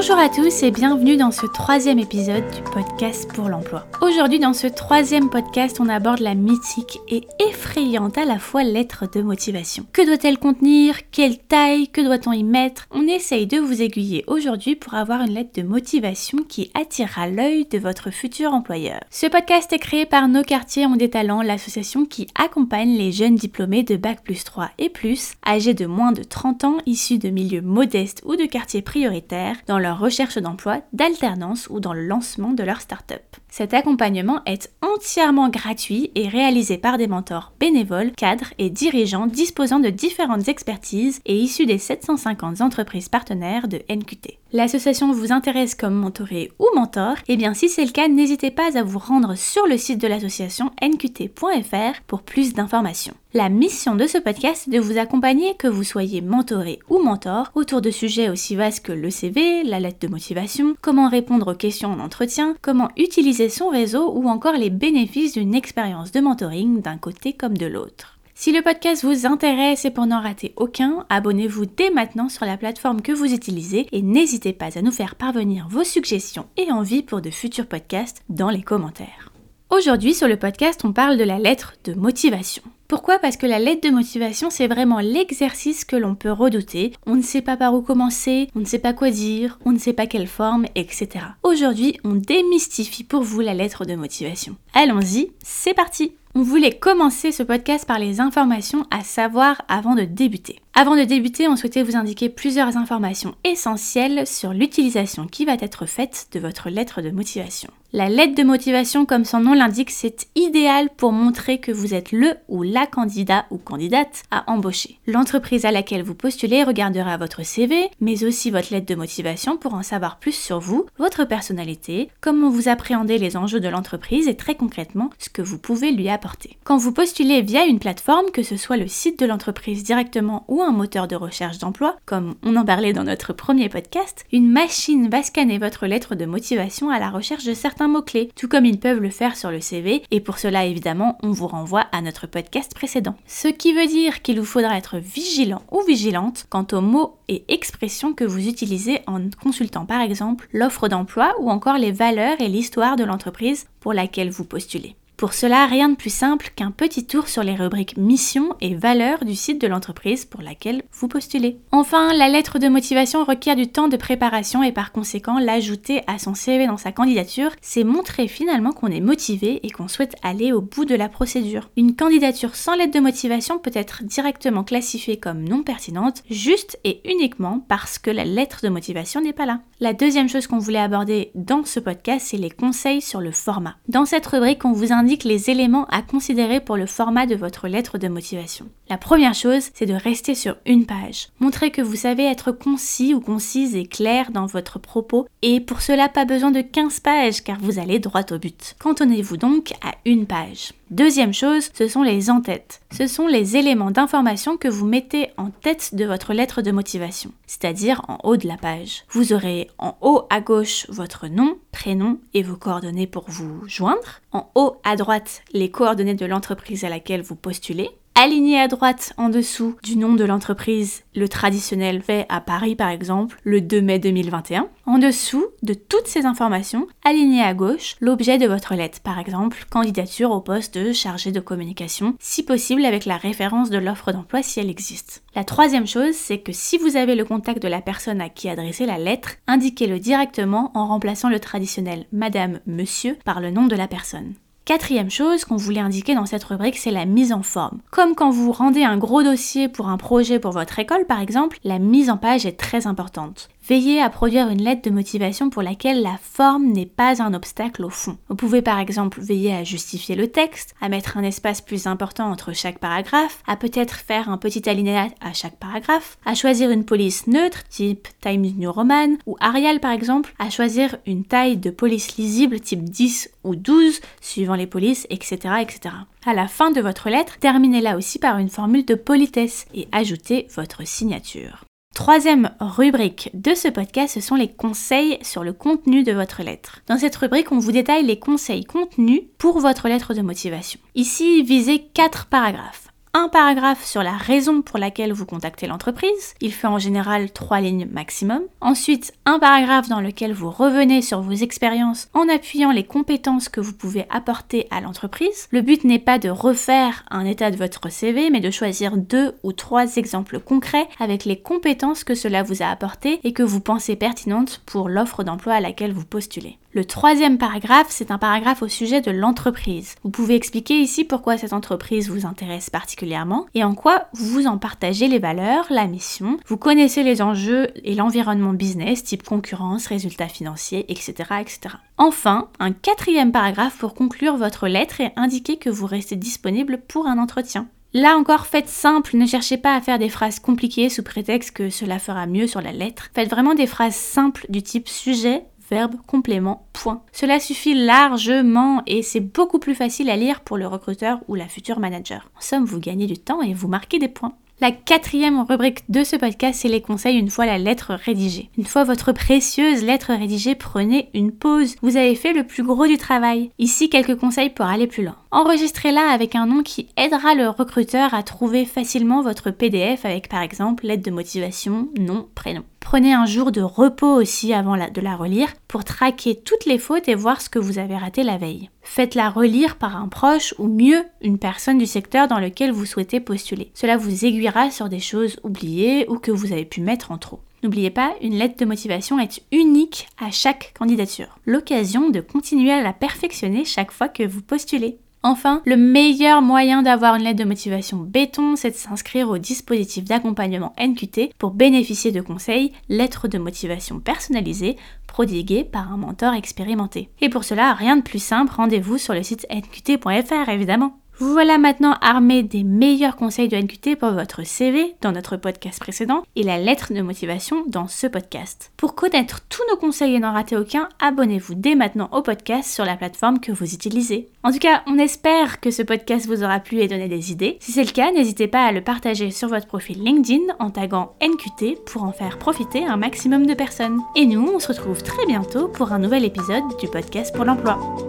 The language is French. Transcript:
Bonjour à tous et bienvenue dans ce troisième épisode du podcast pour l'emploi. Aujourd'hui dans ce troisième podcast on aborde la mythique et effrayante à la fois lettre de motivation. Que doit-elle contenir? Quelle taille? Que doit-on y mettre? On essaye de vous aiguiller aujourd'hui pour avoir une lettre de motivation qui attirera l'œil de votre futur employeur. Ce podcast est créé par Nos Quartiers ont des talents, l'association qui accompagne les jeunes diplômés de Bac plus 3 et plus, âgés de moins de 30 ans, issus de milieux modestes ou de quartiers prioritaires, dans leur recherche d'emploi, d'alternance ou dans le lancement de leur start-up. Cet accompagnement est entièrement gratuit et réalisé par des mentors bénévoles, cadres et dirigeants disposant de différentes expertises et issus des 750 entreprises partenaires de NQT. L'association vous intéresse comme mentoré ou mentor? Eh bien si c'est le cas, n'hésitez pas à vous rendre sur le site de l'association nqt.fr pour plus d'informations. La mission de ce podcast est de vous accompagner, que vous soyez mentoré ou mentor, autour de sujets aussi vastes que le CV, la lettre de motivation, comment répondre aux questions en entretien, comment utiliser son réseau ou encore les bénéfices d'une expérience de mentoring d'un côté comme de l'autre. Si le podcast vous intéresse et pour n'en rater aucun, abonnez-vous dès maintenant sur la plateforme que vous utilisez et n'hésitez pas à nous faire parvenir vos suggestions et envies pour de futurs podcasts dans les commentaires. Aujourd'hui sur le podcast, on parle de la lettre de motivation. Pourquoi? Parce que la lettre de motivation, c'est vraiment l'exercice que l'on peut redouter. On ne sait pas par où commencer, on ne sait pas quoi dire, on ne sait pas quelle forme, etc. Aujourd'hui, on démystifie pour vous la lettre de motivation. Allons-y, c'est parti on voulait commencer ce podcast par les informations à savoir avant de débuter. Avant de débuter, on souhaitait vous indiquer plusieurs informations essentielles sur l'utilisation qui va être faite de votre lettre de motivation. La lettre de motivation, comme son nom l'indique, c'est idéal pour montrer que vous êtes le ou la candidat ou candidate à embaucher. L'entreprise à laquelle vous postulez regardera votre CV, mais aussi votre lettre de motivation pour en savoir plus sur vous, votre personnalité, comment vous appréhendez les enjeux de l'entreprise et très concrètement ce que vous pouvez lui apporter. Quand vous postulez via une plateforme, que ce soit le site de l'entreprise directement ou un moteur de recherche d'emploi, comme on en parlait dans notre premier podcast, une machine va scanner votre lettre de motivation à la recherche de certains mots-clés, tout comme ils peuvent le faire sur le CV, et pour cela évidemment on vous renvoie à notre podcast précédent. Ce qui veut dire qu'il vous faudra être vigilant ou vigilante quant aux mots et expressions que vous utilisez en consultant par exemple l'offre d'emploi ou encore les valeurs et l'histoire de l'entreprise pour laquelle vous postulez. Pour cela, rien de plus simple qu'un petit tour sur les rubriques mission et valeurs du site de l'entreprise pour laquelle vous postulez. Enfin, la lettre de motivation requiert du temps de préparation et par conséquent, l'ajouter à son CV dans sa candidature, c'est montrer finalement qu'on est motivé et qu'on souhaite aller au bout de la procédure. Une candidature sans lettre de motivation peut être directement classifiée comme non pertinente, juste et uniquement parce que la lettre de motivation n'est pas là. La deuxième chose qu'on voulait aborder dans ce podcast, c'est les conseils sur le format. Dans cette rubrique, on vous indique les éléments à considérer pour le format de votre lettre de motivation. La première chose, c'est de rester sur une page. Montrez que vous savez être concis ou concise et clair dans votre propos et pour cela pas besoin de 15 pages car vous allez droit au but. Cantonnez-vous donc à une page. Deuxième chose, ce sont les en-têtes. Ce sont les éléments d'information que vous mettez en tête de votre lettre de motivation, c'est-à-dire en haut de la page. Vous aurez en haut à gauche votre nom, prénom et vos coordonnées pour vous joindre. En haut à droite, les coordonnées de l'entreprise à laquelle vous postulez. Aligné à droite en dessous du nom de l'entreprise, le traditionnel fait à Paris par exemple, le 2 mai 2021. En dessous de toutes ces informations, aligné à gauche, l'objet de votre lettre, par exemple candidature au poste de chargé de communication, si possible avec la référence de l'offre d'emploi si elle existe. La troisième chose, c'est que si vous avez le contact de la personne à qui adresser la lettre, indiquez-le directement en remplaçant le traditionnel Madame, Monsieur par le nom de la personne. Quatrième chose qu'on voulait indiquer dans cette rubrique, c'est la mise en forme. Comme quand vous rendez un gros dossier pour un projet pour votre école par exemple, la mise en page est très importante. Veillez à produire une lettre de motivation pour laquelle la forme n'est pas un obstacle au fond. Vous pouvez par exemple veiller à justifier le texte, à mettre un espace plus important entre chaque paragraphe, à peut-être faire un petit alinéa à chaque paragraphe, à choisir une police neutre type Times New Roman ou Arial par exemple, à choisir une taille de police lisible type 10 ou 12 suivant les polices, etc. etc. À la fin de votre lettre, terminez-la aussi par une formule de politesse et ajoutez votre signature. Troisième rubrique de ce podcast, ce sont les conseils sur le contenu de votre lettre. Dans cette rubrique, on vous détaille les conseils contenus pour votre lettre de motivation. Ici, visez quatre paragraphes. Un paragraphe sur la raison pour laquelle vous contactez l'entreprise. Il fait en général trois lignes maximum. Ensuite, un paragraphe dans lequel vous revenez sur vos expériences en appuyant les compétences que vous pouvez apporter à l'entreprise. Le but n'est pas de refaire un état de votre CV, mais de choisir deux ou trois exemples concrets avec les compétences que cela vous a apportées et que vous pensez pertinentes pour l'offre d'emploi à laquelle vous postulez. Le troisième paragraphe, c'est un paragraphe au sujet de l'entreprise. Vous pouvez expliquer ici pourquoi cette entreprise vous intéresse particulièrement et en quoi vous en partagez les valeurs, la mission, vous connaissez les enjeux et l'environnement business, type concurrence, résultats financiers, etc., etc. Enfin, un quatrième paragraphe pour conclure votre lettre et indiquer que vous restez disponible pour un entretien. Là encore, faites simple, ne cherchez pas à faire des phrases compliquées sous prétexte que cela fera mieux sur la lettre. Faites vraiment des phrases simples du type sujet, verbe, complément, point. Cela suffit largement et c'est beaucoup plus facile à lire pour le recruteur ou la future manager. En somme, vous gagnez du temps et vous marquez des points. La quatrième rubrique de ce podcast, c'est les conseils une fois la lettre rédigée. Une fois votre précieuse lettre rédigée, prenez une pause. Vous avez fait le plus gros du travail. Ici, quelques conseils pour aller plus loin. Enregistrez-la avec un nom qui aidera le recruteur à trouver facilement votre PDF avec par exemple lettre de motivation, nom, prénom. Prenez un jour de repos aussi avant de la relire pour traquer toutes les fautes et voir ce que vous avez raté la veille. Faites-la relire par un proche ou mieux une personne du secteur dans lequel vous souhaitez postuler. Cela vous aiguillera sur des choses oubliées ou que vous avez pu mettre en trop. N'oubliez pas, une lettre de motivation est unique à chaque candidature. L'occasion de continuer à la perfectionner chaque fois que vous postulez. Enfin, le meilleur moyen d'avoir une lettre de motivation béton, c'est de s'inscrire au dispositif d'accompagnement NQT pour bénéficier de conseils, lettres de motivation personnalisées, prodiguées par un mentor expérimenté. Et pour cela, rien de plus simple, rendez-vous sur le site nqt.fr évidemment. Vous voilà maintenant armé des meilleurs conseils de NQT pour votre CV dans notre podcast précédent et la lettre de motivation dans ce podcast. Pour connaître tous nos conseils et n'en rater aucun, abonnez-vous dès maintenant au podcast sur la plateforme que vous utilisez. En tout cas, on espère que ce podcast vous aura plu et donné des idées. Si c'est le cas, n'hésitez pas à le partager sur votre profil LinkedIn en taguant NQT pour en faire profiter un maximum de personnes. Et nous, on se retrouve très bientôt pour un nouvel épisode du podcast pour l'emploi.